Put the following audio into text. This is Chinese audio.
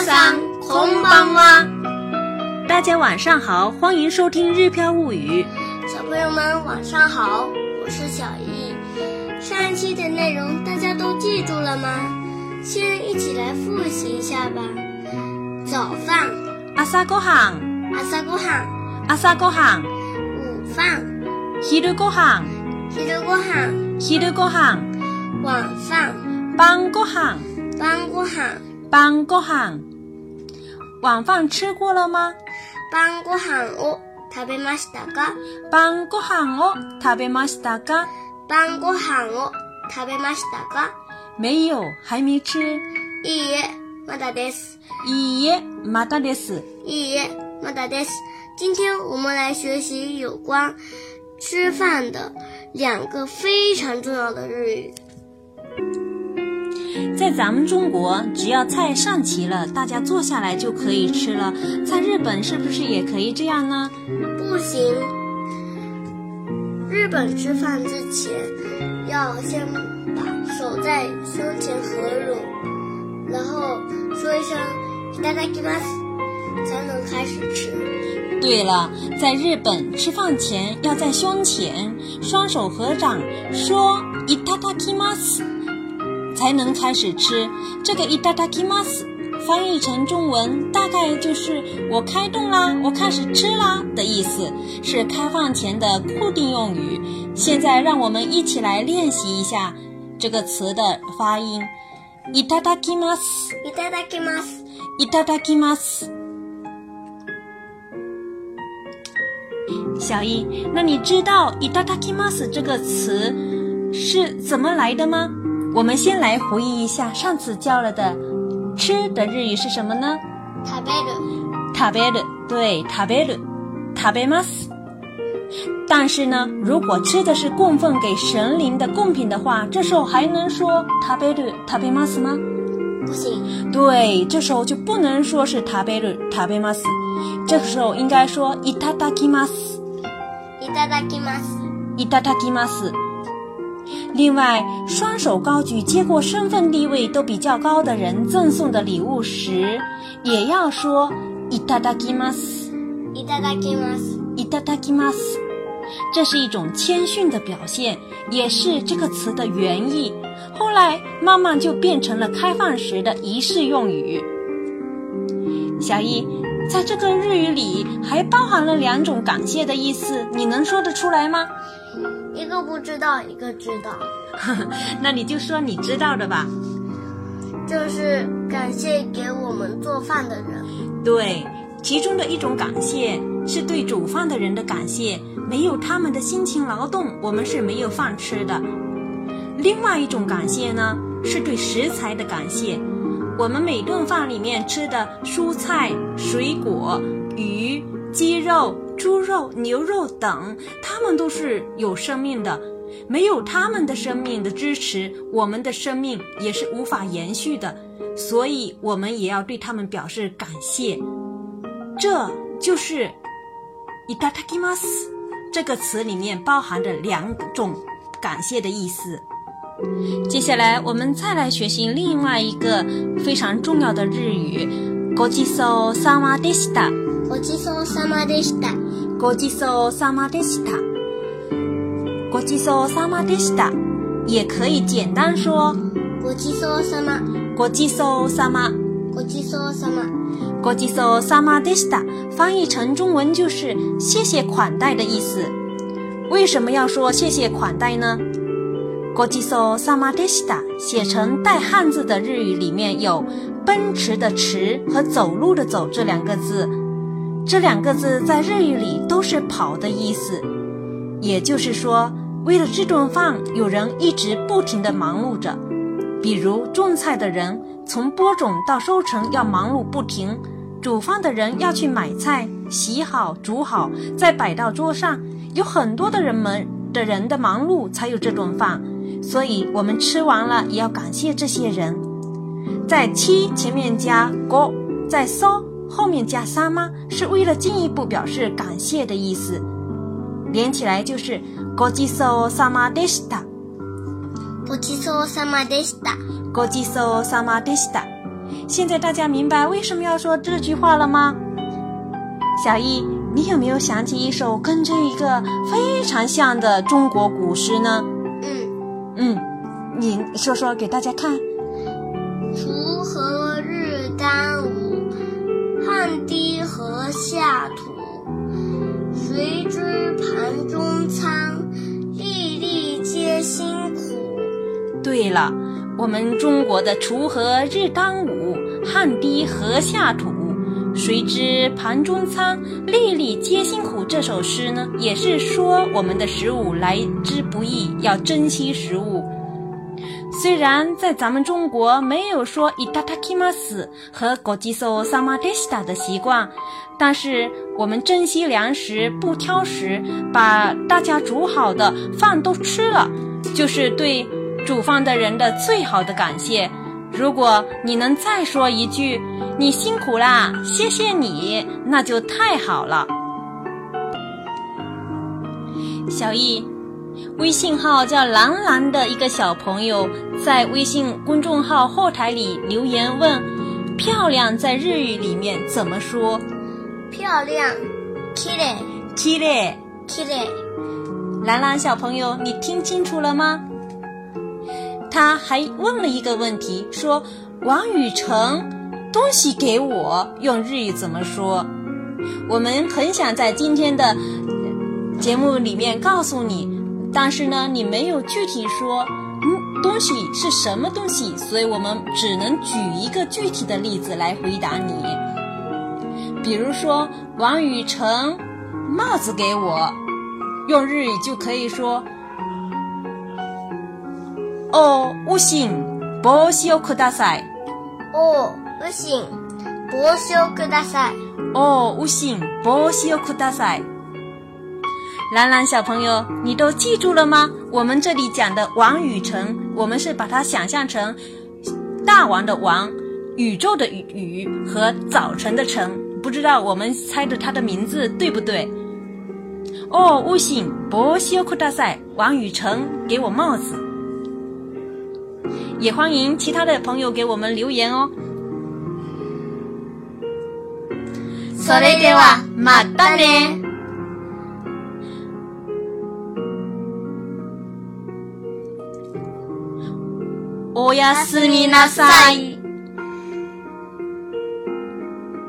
さん、こんばんは。大家晚上好，欢迎收听《日飘物语》。小朋友们晚上好，我是小易。上一期的内容大家都记住了吗？先一起来复习一下吧。早饭、朝ごはん、朝ごはん、朝ごはん、午饭、昼ごはん、昼ごはん、昼ごはん、晚饭、晩ごはん、晩ごはん。晩ごはん。 晚饭吃过了吗？晩ご飯を食べましたか晩ご飯を食べましたか？晩ご飯を食べましたか没有，还没吃。いいえ、まだです。いいえ、まだです。いいえ、まだです。今天我们来学习有关吃饭的两个非常重要的日语。 在咱们中国，只要菜上齐了，大家坐下来就可以吃了。在日本是不是也可以这样呢？不行，日本吃饭之前要先把手在胸前合拢，然后说一声“いただきます”，才能开始吃。对了，在日本吃饭前要在胸前双手合掌，说“いただきます”， 才能开始吃。这个“いただきます”翻译成中文大概就是“我开动啦，我开始吃啦”的意思，是开饭前的固定用语。现在让我们一起来练习一下这个词的发音：“いただきます”，“いただきます。いただきます”。小一，那你知道“いただきます”这个词是怎么来的吗？ 我们先来回忆一下上次教了的“吃”的日语是什么呢？食べる、食べる，对，食べる，食べます。但是呢，如果吃的是供奉给神灵的贡品的话，这时候还能说食べる、食べます吗？不行。对，这时候就不能说是食べる、食べます，这个时候应该说いただきます。いただきます。いただきます。 另外，双手高举接过身份地位都比较高的人赠送的礼物时，也要说いただきます。いただきます。いただきます。这是一种谦逊的表现，也是这个词的原意。后来慢慢就变成了开饭时的仪式用语。小易，在这个日语里还包含了两种感谢的意思，你能说得出来吗？ 一个不知道，一个知道，那你就说你知道的吧。就是感谢给我们做饭的人。对，其中的一种感谢是对煮饭的人的感谢，没有他们的辛勤劳动，我们是没有饭吃的。另外一种感谢呢，是对食材的感谢。我们每顿饭里面吃的蔬菜、水果、鱼、鸡肉、猪肉、牛肉等，它们都是有生命的。没有他们的生命的支持，我们的生命也是无法延续的。所以，我们也要对他们表示感谢。这就是“いただきます”这个词里面包含着两种感谢的意思。接下来，我们再来学习另外一个非常重要的日语“ごちそうさまでした”。ごちそうさまでした。 ごちそうさまでした。ごちそうさまでした，也可以简单说ごちそうさま。ごちそうさま。ごちそうさま。ごちそうさまでした，翻译成中文就是谢谢款待的意思。为什么要说谢谢款待呢？ごちそうさまでした写成带汉字的日语里面有奔驰的驰和走路的走这两个字， 这两个字在日语里都是跑的意思。也就是说，为了这顿饭，有人一直不停地忙碌着。比如种菜的人，从播种到收成要忙碌不停；煮饭的人要去买菜、洗好、煮好，再摆到桌上。有很多的人们的人的忙碌，才有这顿饭。所以，我们吃完了也要感谢这些人。在“七”前面加“ご”，在 “so” 后面加“さま”，是为了进一步表示感谢的意思。连起来就是“ごちそうさまでした”。ごちそうさまでした。ごちそうさまでした。 现在大家明白为什么要说这句话了吗？小易，你有没有想起一首跟这一个非常像的中国古诗呢？嗯，嗯，你说说给大家看。 下土。谁知盘中餐，粒粒皆辛苦。对了，我们中国的“锄禾日当午，汗滴禾下土，谁知盘中餐，粒粒皆辛苦”这首诗呢，也是说我们的食物来之不易，要珍惜食物。虽然在咱们中国没有说 “itadakimasu” 和 “gojiso samadeshita” 的习惯，但是我们珍惜粮食，不挑食，把大家煮好的饭都吃了，就是对煮饭的人的最好的感谢。如果你能再说一句“你辛苦啦，谢谢你”，那就太好了。小易。微信号叫兰兰的一个小朋友在微信公众号后台里留言问：“漂亮在日语里面怎么说？”漂亮，きれい，きれい，きれい。兰兰小朋友，你听清楚了吗？他还问了一个问题，说：“王雨辰，东西给我，用日语怎么说？”我们很想在今天的节目里面告诉你。 但是呢，你没有具体说，嗯，东西是什么东西，所以我们只能举一个具体的例子来回答你。比如说，王雨辰，帽子给我，用日语就可以说，哦，不行，帽子をください。哦，不行，帽子をください。哦，不行，帽子をください。 兰兰小朋友，你都记住了吗？我们这里讲的王宇辰，我们是把它想象成大王的王，宇宙的宇宇和早晨的晨。不知道我们猜的他的名字对不对？哦，悟性博西库大赛，王宇辰给我帽子。也欢迎其他的朋友给我们留言哦。それではまたね。 おやすみなさい。